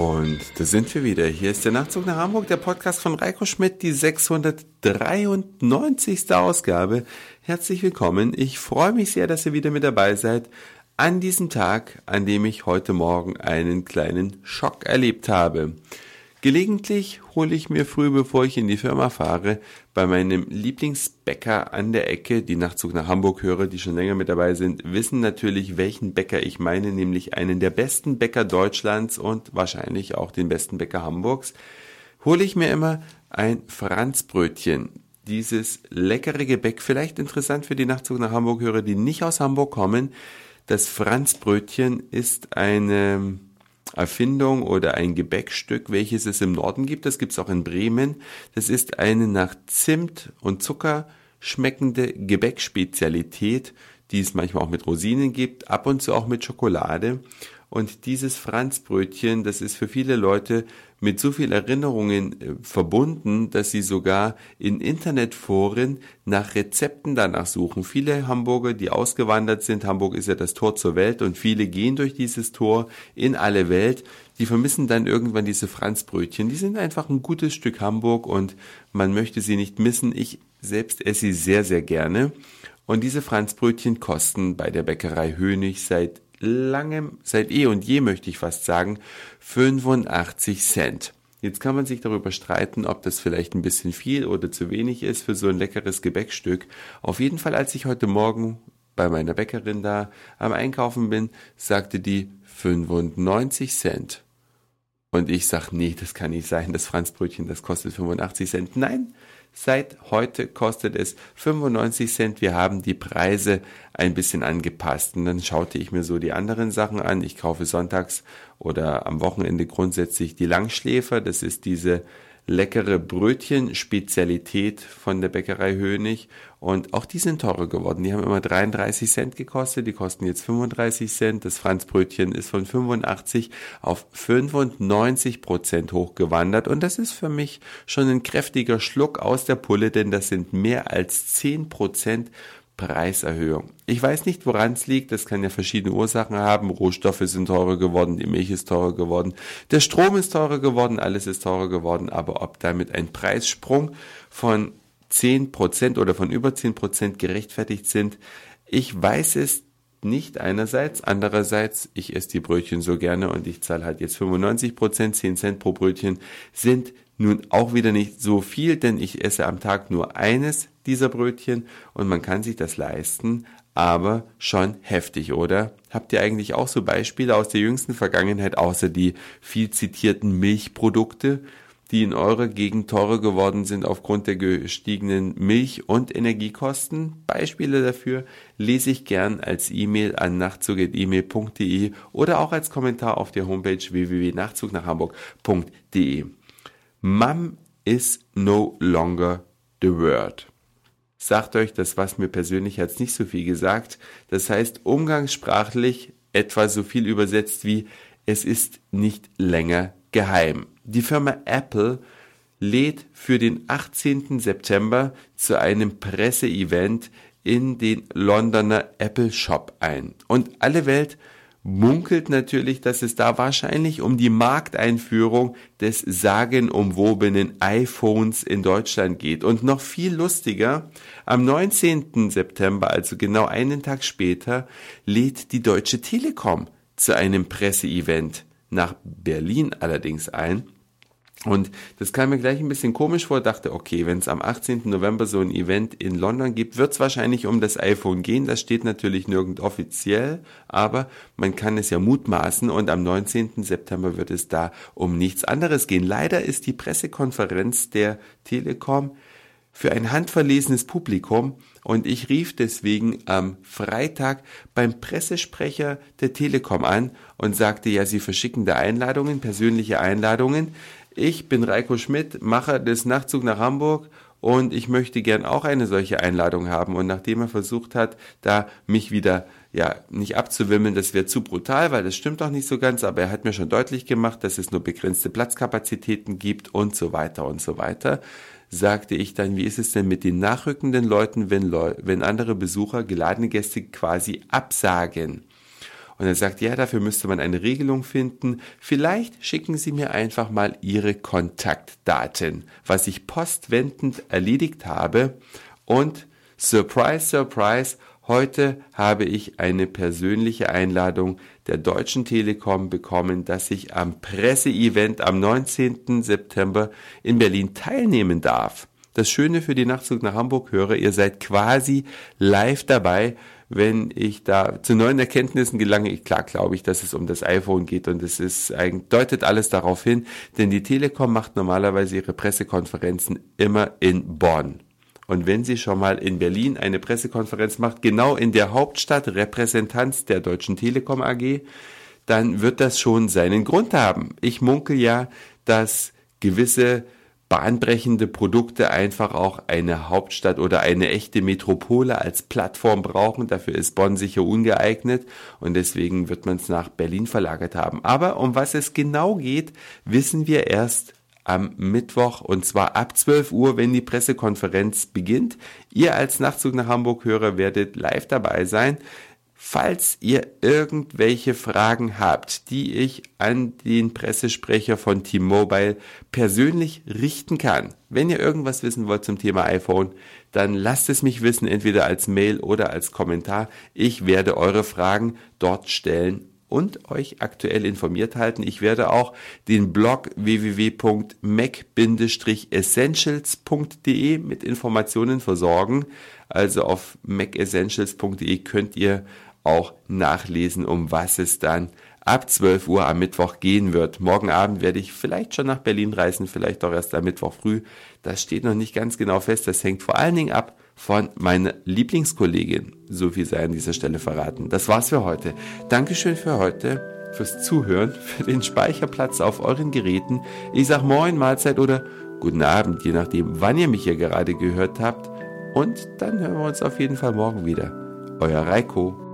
Und da sind wir wieder. Hier ist der Nachtzug nach Hamburg, der Podcast von Reiko Schmidt, die 693. Ausgabe. Herzlich willkommen. Ich freue mich sehr, dass ihr wieder mit dabei seid an diesem Tag, an dem ich heute Morgen einen kleinen Schock erlebt habe. Gelegentlich hole ich mir früh, bevor ich in die Firma fahre, bei meinem Lieblingsbäcker an der Ecke, die Nachtzug nach Hamburg höre, die schon länger mit dabei sind, wissen natürlich, welchen Bäcker ich meine, nämlich einen der besten Bäcker Deutschlands und wahrscheinlich auch den besten Bäcker Hamburgs, hole ich mir immer ein Franzbrötchen. Dieses leckere Gebäck, vielleicht interessant für die Nachtzug nach Hamburg höre, die nicht aus Hamburg kommen. Das Franzbrötchen ist eine Erfindung oder ein Gebäckstück, welches es im Norden gibt. Das gibt es auch in Bremen. Das ist eine nach Zimt und Zucker schmeckende Gebäckspezialität, die es manchmal auch mit Rosinen gibt, ab und zu auch mit Schokolade. Und dieses Franzbrötchen, das ist für viele Leute mit so viel Erinnerungen äh, verbunden, dass sie sogar in Internetforen nach Rezepten danach suchen. Viele Hamburger, die ausgewandert sind, Hamburg ist ja das Tor zur Welt und viele gehen durch dieses Tor in alle Welt, die vermissen dann irgendwann diese Franzbrötchen. Die sind einfach ein gutes Stück Hamburg und man möchte sie nicht missen. Ich selbst esse sie sehr, sehr gerne. Und diese Franzbrötchen kosten bei der Bäckerei Hönig seit langem, seit eh und je möchte ich fast sagen, 85 Cent. Jetzt kann man sich darüber streiten, ob das vielleicht ein bisschen viel oder zu wenig ist für so ein leckeres Gebäckstück. Auf jeden Fall, als ich heute Morgen bei meiner Bäckerin da am Einkaufen bin, sagte die 95 Cent. Und ich sag, nee, das kann nicht sein, das Franzbrötchen, das kostet 85 Cent. Nein, Seit heute kostet es 95 Cent. Wir haben die Preise ein bisschen angepasst. Und dann schaute ich mir so die anderen Sachen an. Ich kaufe sonntags oder am Wochenende grundsätzlich die Langschläfer. Das ist diese leckere Brötchen-Spezialität von der Bäckerei Hönig. Und auch die sind teurer geworden. Die haben immer 33 Cent gekostet, die kosten jetzt 35 Cent. Das Franzbrötchen ist von 85 auf 95 Prozent hochgewandert. Und das ist für mich schon ein kräftiger Schluck aus der Pulle, denn das sind mehr als 10 Prozent Preiserhöhung. Ich weiß nicht, woran es liegt. Das kann ja verschiedene Ursachen haben. Rohstoffe sind teurer geworden, die Milch ist teurer geworden, der Strom ist teurer geworden, alles ist teurer geworden. Aber ob damit ein Preissprung von 10% oder von über 10% gerechtfertigt sind, ich weiß es nicht einerseits, andererseits, ich esse die Brötchen so gerne und ich zahle halt jetzt 95% 10 Cent pro Brötchen sind nun auch wieder nicht so viel, denn ich esse am Tag nur eines dieser Brötchen und man kann sich das leisten, aber schon heftig, oder? Habt ihr eigentlich auch so Beispiele aus der jüngsten Vergangenheit, außer die viel zitierten Milchprodukte, die in eurer Gegend teurer geworden sind aufgrund der gestiegenen Milch- und Energiekosten? Beispiele dafür lese ich gern als E-Mail an nachtzug.email.de oder auch als Kommentar auf der Homepage www.nachzugnachhamburg.de. Mum is no longer the word. Sagt euch das, was mir persönlich jetzt nicht so viel gesagt. Das heißt umgangssprachlich etwa so viel übersetzt wie es ist nicht länger geheim. Die Firma Apple lädt für den 18. September zu einem Presseevent in den Londoner Apple Shop ein. Und alle Welt munkelt natürlich, dass es da wahrscheinlich um die Markteinführung des sagenumwobenen iPhones in Deutschland geht. Und noch viel lustiger, am 19. September, also genau einen Tag später, lädt die Deutsche Telekom zu einem Presseevent nach Berlin allerdings ein. Und das kam mir gleich ein bisschen komisch vor, dachte, okay, wenn es am 18. November so ein Event in London gibt, wird es wahrscheinlich um das iPhone gehen. Das steht natürlich nirgend offiziell, aber man kann es ja mutmaßen und am 19. September wird es da um nichts anderes gehen. Leider ist die Pressekonferenz der Telekom für ein handverlesenes Publikum und ich rief deswegen am Freitag beim Pressesprecher der Telekom an und sagte, ja, sie verschicken da Einladungen, persönliche Einladungen. Ich bin Reiko Schmidt, Macher des Nachtzug nach Hamburg und ich möchte gern auch eine solche Einladung haben. Und nachdem er versucht hat, da mich wieder ja nicht abzuwimmeln, das wäre zu brutal, weil das stimmt auch nicht so ganz, aber er hat mir schon deutlich gemacht, dass es nur begrenzte Platzkapazitäten gibt und so weiter und so weiter, sagte ich dann, wie ist es denn mit den nachrückenden Leuten, wenn, Leu wenn andere Besucher geladene Gäste quasi absagen? Und er sagt, ja, dafür müsste man eine Regelung finden. Vielleicht schicken Sie mir einfach mal Ihre Kontaktdaten, was ich postwendend erledigt habe. Und surprise, surprise, Heute habe ich eine persönliche Einladung der Deutschen Telekom bekommen, dass ich am Presseevent am 19. September in Berlin teilnehmen darf. Das Schöne für die Nachtzug nach Hamburg höre, ihr seid quasi live dabei, wenn ich da zu neuen Erkenntnissen gelange. Klar glaube ich, dass es um das iPhone geht und es ist deutet alles darauf hin, denn die Telekom macht normalerweise ihre Pressekonferenzen immer in Bonn. Und wenn sie schon mal in Berlin eine Pressekonferenz macht, genau in der Hauptstadt Repräsentanz der Deutschen Telekom AG, dann wird das schon seinen Grund haben. Ich munkel ja, dass gewisse bahnbrechende Produkte einfach auch eine Hauptstadt oder eine echte Metropole als Plattform brauchen. Dafür ist Bonn sicher ungeeignet und deswegen wird man es nach Berlin verlagert haben. Aber um was es genau geht, wissen wir erst am Mittwoch und zwar ab 12 Uhr, wenn die Pressekonferenz beginnt. Ihr als Nachtzug nach Hamburg-Hörer werdet live dabei sein. Falls ihr irgendwelche Fragen habt, die ich an den Pressesprecher von T-Mobile persönlich richten kann, wenn ihr irgendwas wissen wollt zum Thema iPhone, dann lasst es mich wissen, entweder als Mail oder als Kommentar. Ich werde eure Fragen dort stellen und euch aktuell informiert halten. Ich werde auch den Blog www.mac-essentials.de mit Informationen versorgen. Also auf macessentials.de könnt ihr auch nachlesen, um was es dann ab 12 Uhr am Mittwoch gehen wird. Morgen Abend werde ich vielleicht schon nach Berlin reisen, vielleicht auch erst am Mittwoch früh. Das steht noch nicht ganz genau fest. Das hängt vor allen Dingen ab von meiner Lieblingskollegin. So viel sei an dieser Stelle verraten. Das war's für heute. Dankeschön für heute, fürs Zuhören, für den Speicherplatz auf euren Geräten. Ich sag Moin, Mahlzeit oder Guten Abend, je nachdem, wann ihr mich hier gerade gehört habt. Und dann hören wir uns auf jeden Fall morgen wieder. Euer Reiko.